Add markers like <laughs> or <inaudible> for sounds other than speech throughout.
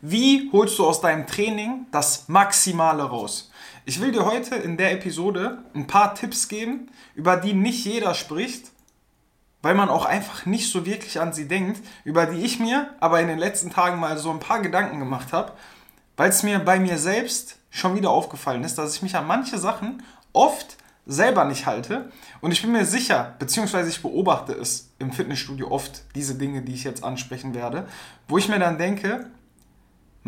Wie holst du aus deinem Training das Maximale raus? Ich will dir heute in der Episode ein paar Tipps geben, über die nicht jeder spricht, weil man auch einfach nicht so wirklich an sie denkt, über die ich mir aber in den letzten Tagen mal so ein paar Gedanken gemacht habe, weil es mir bei mir selbst schon wieder aufgefallen ist, dass ich mich an manche Sachen oft selber nicht halte. Und ich bin mir sicher, beziehungsweise ich beobachte es im Fitnessstudio oft, diese Dinge, die ich jetzt ansprechen werde, wo ich mir dann denke,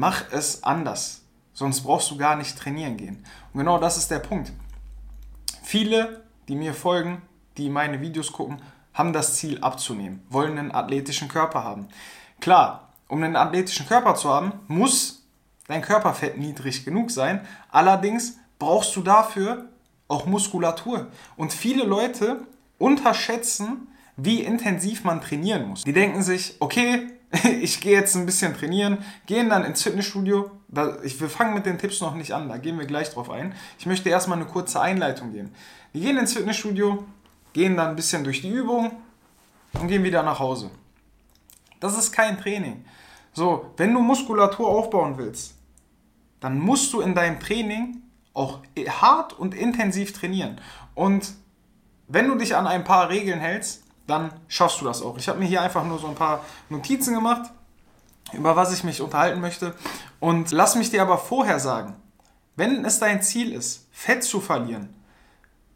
mach es anders. Sonst brauchst du gar nicht trainieren gehen. Und genau das ist der Punkt. Viele, die mir folgen, die meine Videos gucken, haben das Ziel abzunehmen, wollen einen athletischen Körper haben. Klar, um einen athletischen Körper zu haben, muss dein Körperfett niedrig genug sein. Allerdings brauchst du dafür auch Muskulatur. Und viele Leute unterschätzen, wie intensiv man trainieren muss. Die denken sich, okay, <laughs> ich gehe jetzt ein bisschen trainieren, gehen dann ins Fitnessstudio. wir fangen mit den Tipps noch nicht an, da gehen wir gleich drauf ein. Ich möchte erstmal eine kurze Einleitung geben. Wir gehen ins Fitnessstudio, gehen dann ein bisschen durch die Übung und gehen wieder nach Hause. Das ist kein Training. So, wenn du Muskulatur aufbauen willst, dann musst du in deinem Training auch hart und intensiv trainieren. Und wenn du dich an ein paar Regeln hältst, dann schaffst du das auch. Ich habe mir hier einfach nur so ein paar Notizen gemacht, über was ich mich unterhalten möchte. Und lass mich dir aber vorher sagen, wenn es dein Ziel ist, Fett zu verlieren,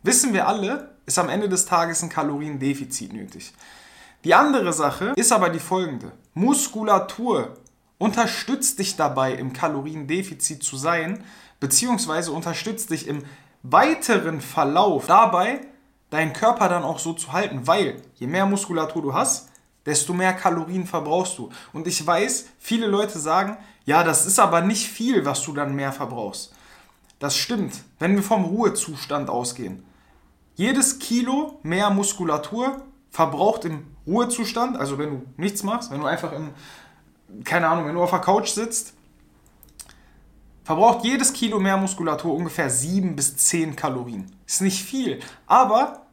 wissen wir alle, ist am Ende des Tages ein Kaloriendefizit nötig. Die andere Sache ist aber die folgende. Muskulatur unterstützt dich dabei, im Kaloriendefizit zu sein, beziehungsweise unterstützt dich im weiteren Verlauf dabei, deinen Körper dann auch so zu halten, weil je mehr Muskulatur du hast, desto mehr Kalorien verbrauchst du. Und ich weiß, viele Leute sagen, ja, das ist aber nicht viel, was du dann mehr verbrauchst. Das stimmt, wenn wir vom Ruhezustand ausgehen. Jedes Kilo mehr Muskulatur verbraucht im Ruhezustand, also wenn du nichts machst, wenn du einfach im, keine Ahnung, wenn du auf der Couch sitzt, verbraucht jedes Kilo mehr Muskulatur ungefähr 7 bis 10 Kalorien. Ist nicht viel, aber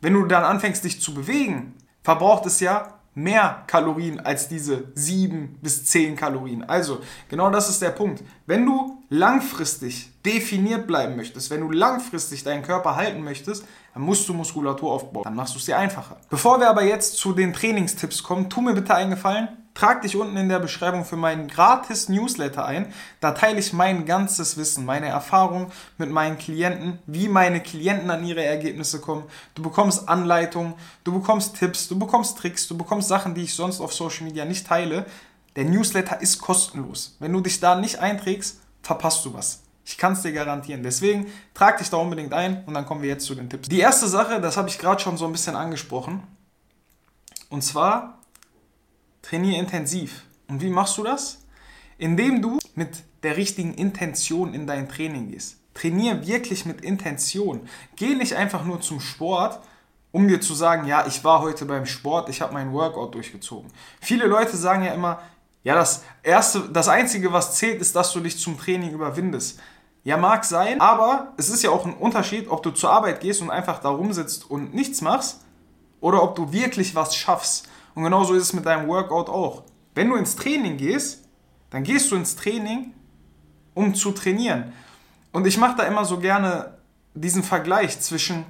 wenn du dann anfängst, dich zu bewegen, verbraucht es ja mehr Kalorien als diese 7 bis 10 Kalorien. Also, genau das ist der Punkt. Wenn du langfristig definiert bleiben möchtest, wenn du langfristig deinen Körper halten möchtest, dann musst du Muskulatur aufbauen. Dann machst du es dir einfacher. Bevor wir aber jetzt zu den Trainingstipps kommen, tu mir bitte einen Gefallen Trag dich unten in der Beschreibung für meinen gratis Newsletter ein. Da teile ich mein ganzes Wissen, meine Erfahrung mit meinen Klienten, wie meine Klienten an ihre Ergebnisse kommen. Du bekommst Anleitungen, du bekommst Tipps, du bekommst Tricks, du bekommst Sachen, die ich sonst auf Social Media nicht teile. Der Newsletter ist kostenlos. Wenn du dich da nicht einträgst, verpasst du was. Ich kann es dir garantieren. Deswegen trag dich da unbedingt ein und dann kommen wir jetzt zu den Tipps. Die erste Sache, das habe ich gerade schon so ein bisschen angesprochen. Und zwar trainiere intensiv. Und wie machst du das? Indem du mit der richtigen Intention in dein Training gehst. Trainiere wirklich mit Intention. Geh nicht einfach nur zum Sport, um dir zu sagen, ja, ich war heute beim Sport, ich habe meinen Workout durchgezogen. Viele Leute sagen ja immer, ja, das erste, das einzige, was zählt, ist, dass du dich zum Training überwindest. Ja, mag sein, aber es ist ja auch ein Unterschied, ob du zur Arbeit gehst und einfach da rumsitzt und nichts machst oder ob du wirklich was schaffst. Und genauso ist es mit deinem Workout auch. Wenn du ins Training gehst, dann gehst du ins Training, um zu trainieren. Und ich mache da immer so gerne diesen Vergleich zwischen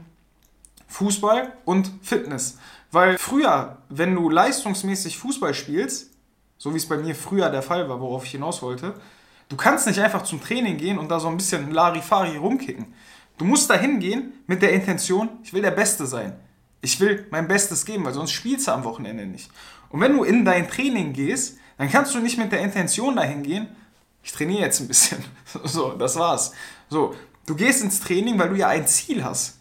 Fußball und Fitness. Weil früher, wenn du leistungsmäßig Fußball spielst, so wie es bei mir früher der Fall war, worauf ich hinaus wollte, du kannst nicht einfach zum Training gehen und da so ein bisschen Larifari rumkicken. Du musst da hingehen mit der Intention, ich will der Beste sein. Ich will mein Bestes geben, weil sonst spielst du am Wochenende nicht. Und wenn du in dein Training gehst, dann kannst du nicht mit der Intention dahin gehen, ich trainiere jetzt ein bisschen. <laughs> So, das war's. So, du gehst ins Training, weil du ja ein Ziel hast.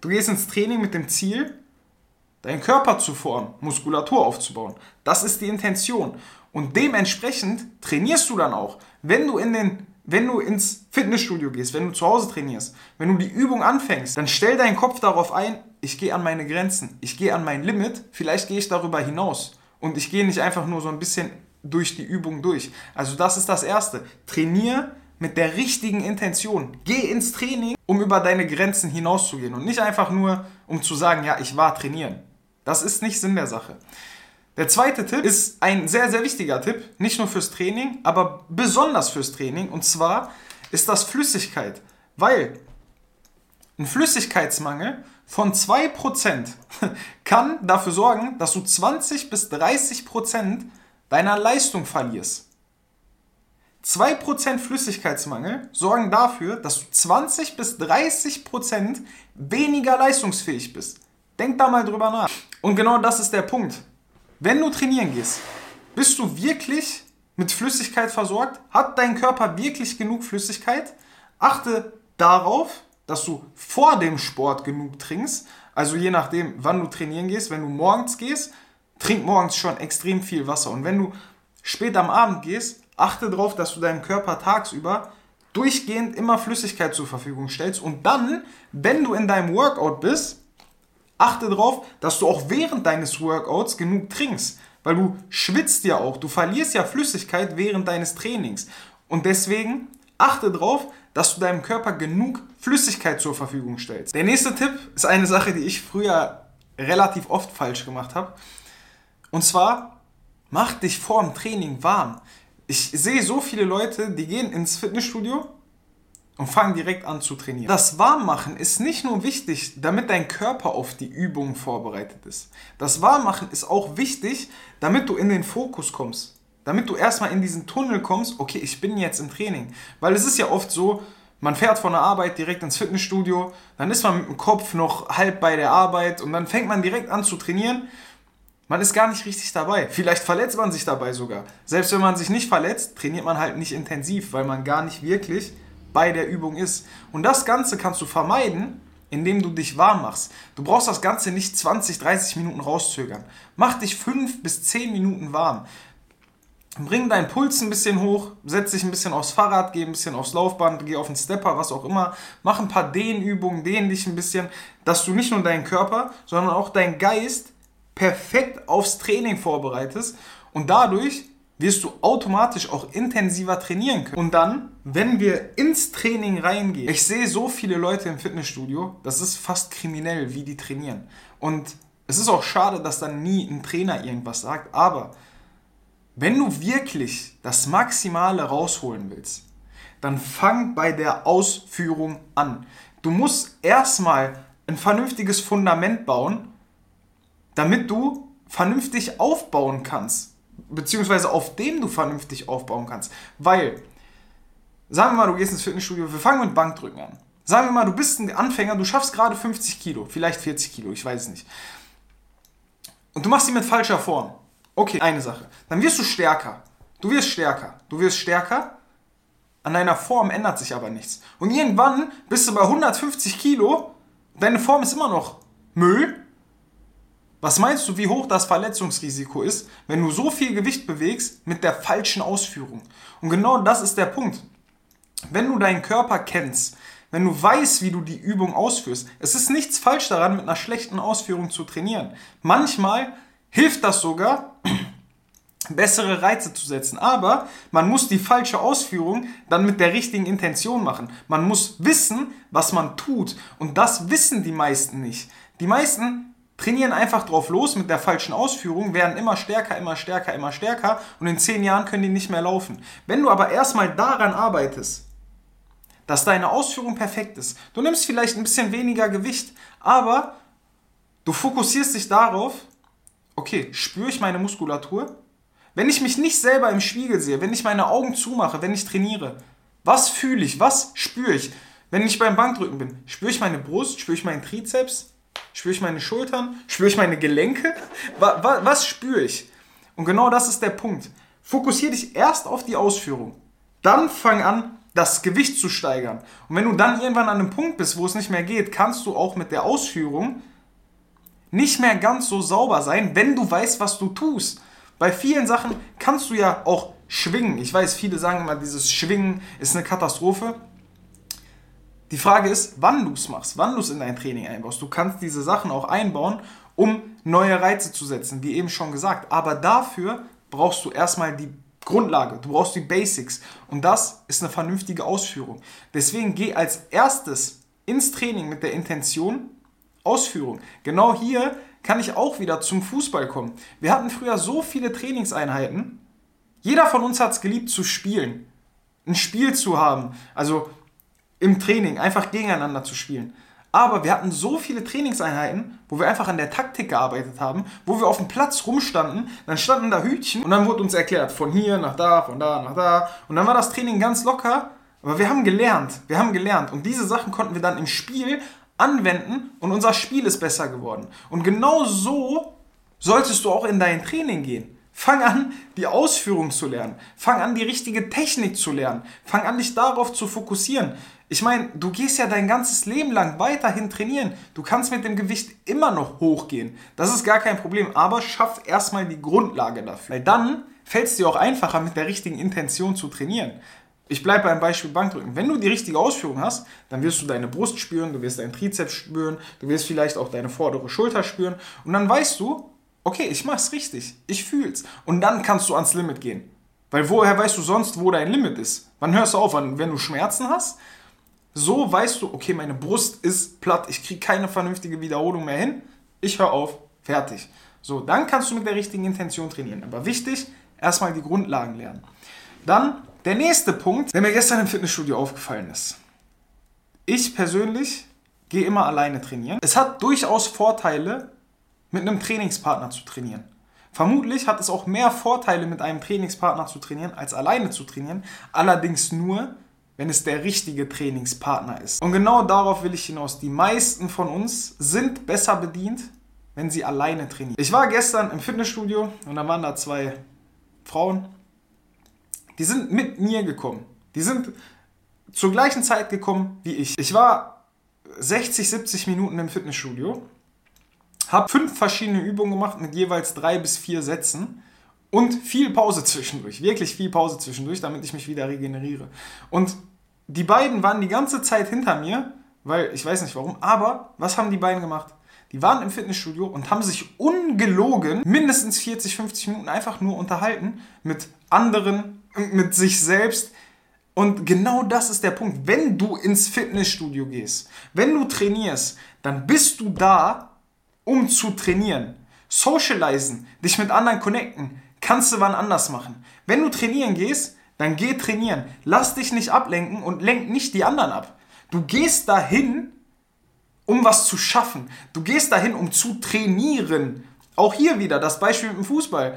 Du gehst ins Training mit dem Ziel, deinen Körper zu formen, Muskulatur aufzubauen. Das ist die Intention. Und dementsprechend trainierst du dann auch. Wenn du in den wenn du ins Fitnessstudio gehst, wenn du zu Hause trainierst, wenn du die Übung anfängst, dann stell deinen Kopf darauf ein, ich gehe an meine Grenzen, ich gehe an mein Limit, vielleicht gehe ich darüber hinaus und ich gehe nicht einfach nur so ein bisschen durch die Übung durch. Also das ist das Erste. Trainier mit der richtigen Intention. Geh ins Training, um über deine Grenzen hinauszugehen und nicht einfach nur, um zu sagen, ja, ich war trainieren. Das ist nicht Sinn der Sache. Der zweite Tipp ist ein sehr, sehr wichtiger Tipp, nicht nur fürs Training, aber besonders fürs Training. Und zwar ist das Flüssigkeit. Weil ein Flüssigkeitsmangel von 2% <laughs> kann dafür sorgen, dass du 20 bis 30% deiner Leistung verlierst. 2% Flüssigkeitsmangel sorgen dafür, dass du 20 bis 30% weniger leistungsfähig bist. Denk da mal drüber nach. Und genau das ist der Punkt. Wenn du trainieren gehst, bist du wirklich mit Flüssigkeit versorgt? Hat dein Körper wirklich genug Flüssigkeit? Achte darauf, dass du vor dem Sport genug trinkst. Also je nachdem, wann du trainieren gehst. Wenn du morgens gehst, trink morgens schon extrem viel Wasser. Und wenn du spät am Abend gehst, achte darauf, dass du deinem Körper tagsüber durchgehend immer Flüssigkeit zur Verfügung stellst. Und dann, wenn du in deinem Workout bist, achte darauf, dass du auch während deines Workouts genug trinkst. Weil du schwitzt ja auch. Du verlierst ja Flüssigkeit während deines Trainings. Und deswegen achte darauf, dass du deinem Körper genug Flüssigkeit zur Verfügung stellst. Der nächste Tipp ist eine Sache, die ich früher relativ oft falsch gemacht habe. Und zwar, mach dich vor dem Training warm. Ich sehe so viele Leute, die gehen ins Fitnessstudio und fangen direkt an zu trainieren. Das Warmmachen ist nicht nur wichtig, damit dein Körper auf die Übung vorbereitet ist. Das Warmmachen ist auch wichtig, damit du in den Fokus kommst damit du erstmal in diesen Tunnel kommst, okay, ich bin jetzt im Training. Weil es ist ja oft so, man fährt von der Arbeit direkt ins Fitnessstudio, dann ist man mit dem Kopf noch halb bei der Arbeit und dann fängt man direkt an zu trainieren. Man ist gar nicht richtig dabei. Vielleicht verletzt man sich dabei sogar. Selbst wenn man sich nicht verletzt, trainiert man halt nicht intensiv, weil man gar nicht wirklich bei der Übung ist. Und das Ganze kannst du vermeiden, indem du dich warm machst. Du brauchst das Ganze nicht 20, 30 Minuten rauszögern. Mach dich 5 bis 10 Minuten warm bring deinen Puls ein bisschen hoch, setz dich ein bisschen aufs Fahrrad, geh ein bisschen aufs Laufband, geh auf den Stepper, was auch immer, mach ein paar Dehnübungen, dehn dich ein bisschen, dass du nicht nur deinen Körper, sondern auch deinen Geist perfekt aufs Training vorbereitest und dadurch wirst du automatisch auch intensiver trainieren können. Und dann, wenn wir ins Training reingehen, ich sehe so viele Leute im Fitnessstudio, das ist fast kriminell, wie die trainieren. Und es ist auch schade, dass dann nie ein Trainer irgendwas sagt, aber wenn du wirklich das Maximale rausholen willst, dann fang bei der Ausführung an. Du musst erstmal ein vernünftiges Fundament bauen, damit du vernünftig aufbauen kannst, beziehungsweise auf dem du vernünftig aufbauen kannst. Weil, sagen wir mal, du gehst ins Fitnessstudio, wir fangen mit Bankdrücken an. Sagen wir mal, du bist ein Anfänger, du schaffst gerade 50 Kilo, vielleicht 40 Kilo, ich weiß es nicht. Und du machst sie mit falscher Form. Okay, eine Sache. Dann wirst du stärker. Du wirst stärker. Du wirst stärker. An deiner Form ändert sich aber nichts. Und irgendwann bist du bei 150 Kilo. Deine Form ist immer noch Müll. Was meinst du, wie hoch das Verletzungsrisiko ist, wenn du so viel Gewicht bewegst mit der falschen Ausführung? Und genau das ist der Punkt. Wenn du deinen Körper kennst, wenn du weißt, wie du die Übung ausführst, es ist nichts falsch daran, mit einer schlechten Ausführung zu trainieren. Manchmal hilft das sogar, <clears throat> bessere Reize zu setzen. Aber man muss die falsche Ausführung dann mit der richtigen Intention machen. Man muss wissen, was man tut. Und das wissen die meisten nicht. Die meisten trainieren einfach drauf los mit der falschen Ausführung, werden immer stärker, immer stärker, immer stärker und in zehn Jahren können die nicht mehr laufen. Wenn du aber erstmal daran arbeitest, dass deine Ausführung perfekt ist, du nimmst vielleicht ein bisschen weniger Gewicht, aber du fokussierst dich darauf, okay, spüre ich meine Muskulatur? Wenn ich mich nicht selber im Spiegel sehe, wenn ich meine Augen zumache, wenn ich trainiere, was fühle ich, was spüre ich? Wenn ich beim Bankdrücken bin, spüre ich meine Brust, spüre ich meinen Trizeps, spüre ich meine Schultern, spüre ich meine Gelenke? Was, was, was spüre ich? Und genau das ist der Punkt. Fokussiere dich erst auf die Ausführung. Dann fang an, das Gewicht zu steigern. Und wenn du dann irgendwann an einem Punkt bist, wo es nicht mehr geht, kannst du auch mit der Ausführung nicht mehr ganz so sauber sein, wenn du weißt, was du tust. Bei vielen Sachen kannst du ja auch schwingen. Ich weiß, viele sagen immer, dieses Schwingen ist eine Katastrophe. Die Frage ist, wann du es machst, wann du es in dein Training einbaust. Du kannst diese Sachen auch einbauen, um neue Reize zu setzen, wie eben schon gesagt. Aber dafür brauchst du erstmal die Grundlage, du brauchst die Basics. Und das ist eine vernünftige Ausführung. Deswegen geh als erstes ins Training mit der Intention, Ausführung. Genau hier kann ich auch wieder zum Fußball kommen. Wir hatten früher so viele Trainingseinheiten. Jeder von uns hat es geliebt zu spielen. Ein Spiel zu haben. Also im Training, einfach gegeneinander zu spielen. Aber wir hatten so viele Trainingseinheiten, wo wir einfach an der Taktik gearbeitet haben, wo wir auf dem Platz rumstanden, dann standen da Hütchen und dann wurde uns erklärt, von hier nach da, von da nach da. Und dann war das Training ganz locker, aber wir haben gelernt, wir haben gelernt. Und diese Sachen konnten wir dann im Spiel anwenden und unser Spiel ist besser geworden. Und genau so solltest du auch in dein Training gehen. Fang an, die Ausführung zu lernen. Fang an, die richtige Technik zu lernen. Fang an, dich darauf zu fokussieren. Ich meine, du gehst ja dein ganzes Leben lang weiterhin trainieren. Du kannst mit dem Gewicht immer noch hochgehen. Das ist gar kein Problem. Aber schaff erstmal die Grundlage dafür. Weil dann fällt es dir auch einfacher, mit der richtigen Intention zu trainieren. Ich bleibe beim Beispiel Bankdrücken. Wenn du die richtige Ausführung hast, dann wirst du deine Brust spüren, du wirst deinen Trizeps spüren, du wirst vielleicht auch deine vordere Schulter spüren. Und dann weißt du, okay, ich mach's richtig, ich fühl's. Und dann kannst du ans Limit gehen. Weil woher weißt du sonst, wo dein Limit ist? Wann hörst du auf? Wenn du Schmerzen hast? So weißt du, okay, meine Brust ist platt, ich kriege keine vernünftige Wiederholung mehr hin, ich höre auf, fertig. So, dann kannst du mit der richtigen Intention trainieren. Aber wichtig, erstmal die Grundlagen lernen. Dann der nächste Punkt, der mir gestern im Fitnessstudio aufgefallen ist. Ich persönlich gehe immer alleine trainieren. Es hat durchaus Vorteile, mit einem Trainingspartner zu trainieren. Vermutlich hat es auch mehr Vorteile, mit einem Trainingspartner zu trainieren, als alleine zu trainieren. Allerdings nur, wenn es der richtige Trainingspartner ist. Und genau darauf will ich hinaus. Die meisten von uns sind besser bedient, wenn sie alleine trainieren. Ich war gestern im Fitnessstudio und da waren da zwei Frauen, die sind mit mir gekommen. Die sind zur gleichen Zeit gekommen wie ich. Ich war 60, 70 Minuten im Fitnessstudio, habe fünf verschiedene Übungen gemacht mit jeweils drei bis vier Sätzen und viel Pause zwischendurch, wirklich viel Pause zwischendurch, damit ich mich wieder regeneriere. Und die beiden waren die ganze Zeit hinter mir, weil ich weiß nicht warum, aber was haben die beiden gemacht? Die waren im Fitnessstudio und haben sich ungelogen mindestens 40, 50 Minuten einfach nur unterhalten mit anderen, mit sich selbst. Und genau das ist der Punkt. Wenn du ins Fitnessstudio gehst, wenn du trainierst, dann bist du da, um zu trainieren. Socializen, dich mit anderen connecten, kannst du wann anders machen. Wenn du trainieren gehst, dann geh trainieren. Lass dich nicht ablenken und lenk nicht die anderen ab. Du gehst dahin, um was zu schaffen. Du gehst dahin, um zu trainieren. Auch hier wieder das Beispiel mit dem Fußball.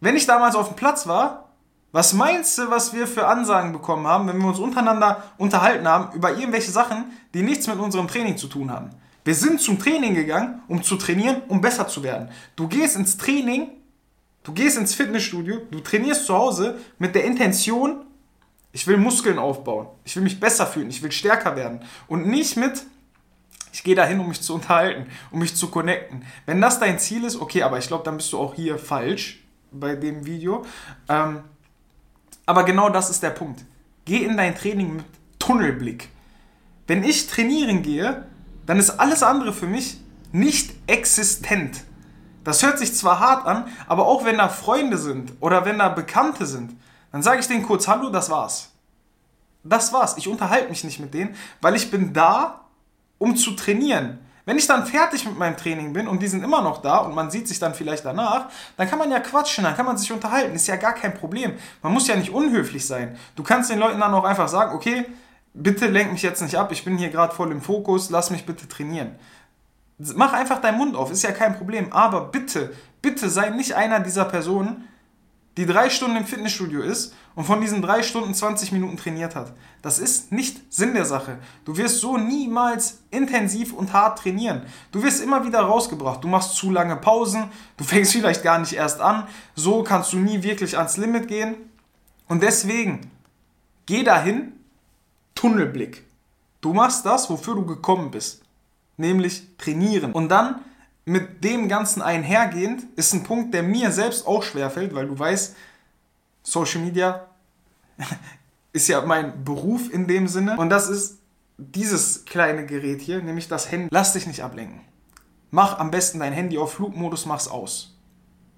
Wenn ich damals auf dem Platz war, was meinst du, was wir für Ansagen bekommen haben, wenn wir uns untereinander unterhalten haben über irgendwelche Sachen, die nichts mit unserem Training zu tun haben? Wir sind zum Training gegangen, um zu trainieren, um besser zu werden. Du gehst ins Training, Du gehst ins Fitnessstudio, du trainierst zu Hause mit der Intention, ich will Muskeln aufbauen, ich will mich besser fühlen, ich will stärker werden. Und nicht mit, ich gehe dahin, um mich zu unterhalten, um mich zu connecten. Wenn das dein Ziel ist, okay, aber ich glaube, dann bist du auch hier falsch bei dem Video. Ähm, aber genau das ist der Punkt. Geh in dein Training mit Tunnelblick. Wenn ich trainieren gehe, dann ist alles andere für mich nicht existent. Das hört sich zwar hart an, aber auch wenn da Freunde sind oder wenn da Bekannte sind, dann sage ich denen kurz Hallo, das war's. Das war's. Ich unterhalte mich nicht mit denen, weil ich bin da, um zu trainieren. Wenn ich dann fertig mit meinem Training bin und die sind immer noch da und man sieht sich dann vielleicht danach, dann kann man ja quatschen, dann kann man sich unterhalten. Ist ja gar kein Problem. Man muss ja nicht unhöflich sein. Du kannst den Leuten dann auch einfach sagen, okay, bitte lenk mich jetzt nicht ab, ich bin hier gerade voll im Fokus, lass mich bitte trainieren. Mach einfach deinen Mund auf, ist ja kein Problem. Aber bitte, bitte sei nicht einer dieser Personen, die drei Stunden im Fitnessstudio ist und von diesen drei Stunden 20 Minuten trainiert hat. Das ist nicht Sinn der Sache. Du wirst so niemals intensiv und hart trainieren. Du wirst immer wieder rausgebracht. Du machst zu lange Pausen, du fängst <laughs> vielleicht gar nicht erst an. So kannst du nie wirklich ans Limit gehen. Und deswegen, geh dahin, Tunnelblick. Du machst das, wofür du gekommen bist nämlich trainieren. Und dann mit dem Ganzen einhergehend ist ein Punkt, der mir selbst auch schwerfällt, weil du weißt, Social Media <laughs> ist ja mein Beruf in dem Sinne. Und das ist dieses kleine Gerät hier, nämlich das Handy. Lass dich nicht ablenken. Mach am besten dein Handy auf Flugmodus, mach's aus.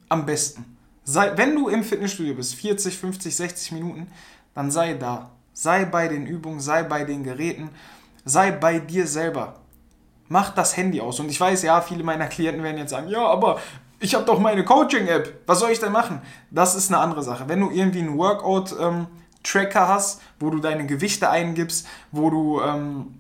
Am besten. Sei, wenn du im Fitnessstudio bist, 40, 50, 60 Minuten, dann sei da. Sei bei den Übungen, sei bei den Geräten, sei bei dir selber. mach das Handy aus. Und ich weiß, ja, viele meiner Klienten werden jetzt sagen, ja, aber ich habe doch meine Coaching-App. Was soll ich denn machen? Das ist eine andere Sache. Wenn du irgendwie einen Workout-Tracker ähm, hast, wo du deine Gewichte eingibst, wo du ähm,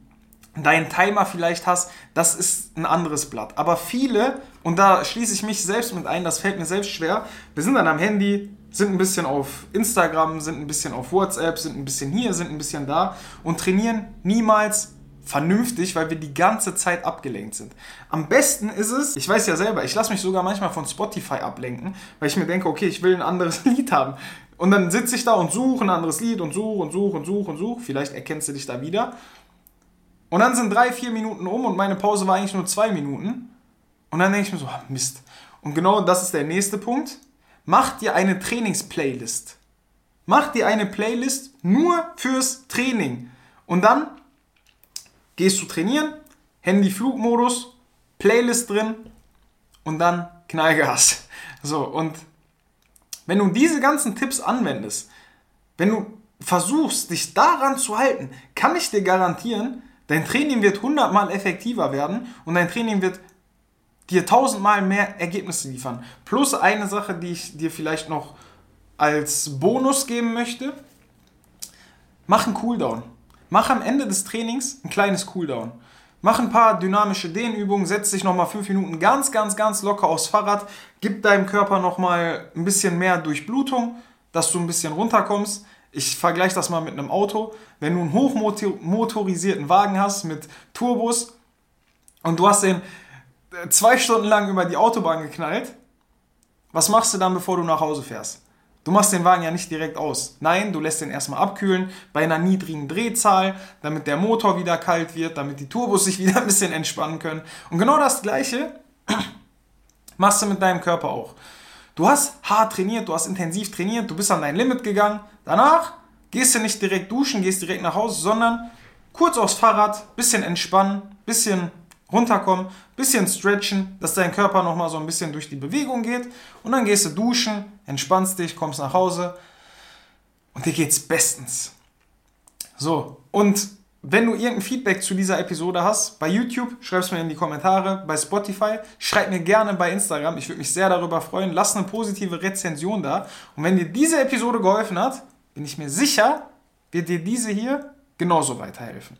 deinen Timer vielleicht hast, das ist ein anderes Blatt. Aber viele, und da schließe ich mich selbst mit ein, das fällt mir selbst schwer, wir sind dann am Handy, sind ein bisschen auf Instagram, sind ein bisschen auf WhatsApp, sind ein bisschen hier, sind ein bisschen da und trainieren niemals vernünftig, weil wir die ganze Zeit abgelenkt sind. Am besten ist es, ich weiß ja selber, ich lasse mich sogar manchmal von Spotify ablenken, weil ich mir denke, okay, ich will ein anderes <laughs> Lied haben. Und dann sitze ich da und suche ein anderes Lied und suche und suche und suche und suche. Vielleicht erkennst du dich da wieder. Und dann sind drei, vier Minuten um und meine Pause war eigentlich nur zwei Minuten. Und dann denke ich mir so, ah, Mist. Und genau das ist der nächste Punkt. Mach dir eine Trainingsplaylist. Mach dir eine Playlist nur fürs Training. Und dann gehst du trainieren, Handy-Flugmodus, Playlist drin und dann Knallgas. <laughs> So, und wenn du diese ganzen Tipps anwendest, wenn du versuchst, dich daran zu halten, kann ich dir garantieren, dein Training wird hundertmal effektiver werden und dein Training wird dir tausendmal mehr Ergebnisse liefern. Plus eine Sache, die ich dir vielleicht noch als Bonus geben möchte. Mach einen Cooldown. Mach am Ende des Trainings ein kleines Cooldown. Mach ein paar dynamische Dehnübungen, setz dich nochmal fünf Minuten ganz, ganz, ganz locker aufs Fahrrad, gib deinem Körper nochmal ein bisschen mehr Durchblutung, dass du ein bisschen runterkommst. Ich vergleiche das mal mit einem Auto. Wenn du einen hochmotorisierten Wagen hast mit Turbos und du hast den zwei Stunden lang über die Autobahn geknallt, was machst du dann, bevor du nach Hause fährst? Du machst den Wagen ja nicht direkt aus. Nein, du lässt den erstmal abkühlen bei einer niedrigen Drehzahl, damit der Motor wieder kalt wird, damit die Turbos sich <laughs> wieder ein bisschen entspannen können. Und genau das Gleiche <clears throat> machst du mit deinem Körper auch. Du hast hart trainiert, du hast intensiv trainiert, du bist an dein Limit gegangen. Danach gehst du nicht direkt duschen, gehst direkt nach Hause, sondern kurz aufs Fahrrad, bisschen entspannen, bisschen runterkommen, bisschen stretchen, dass dein Körper nochmal so ein bisschen durch die Bewegung geht. Und dann gehst du duschen, entspannst dich, kommst nach Hause. Und dir geht's bestens. So, und wenn du irgendein Feedback zu dieser Episode hast, bei YouTube, schreib es mir in die Kommentare, bei Spotify, schreib mir gerne bei Instagram, ich würde mich sehr darüber freuen, lass eine positive Rezension da. Und wenn dir diese Episode geholfen hat, bin ich mir sicher, wird dir diese hier genauso weiterhelfen.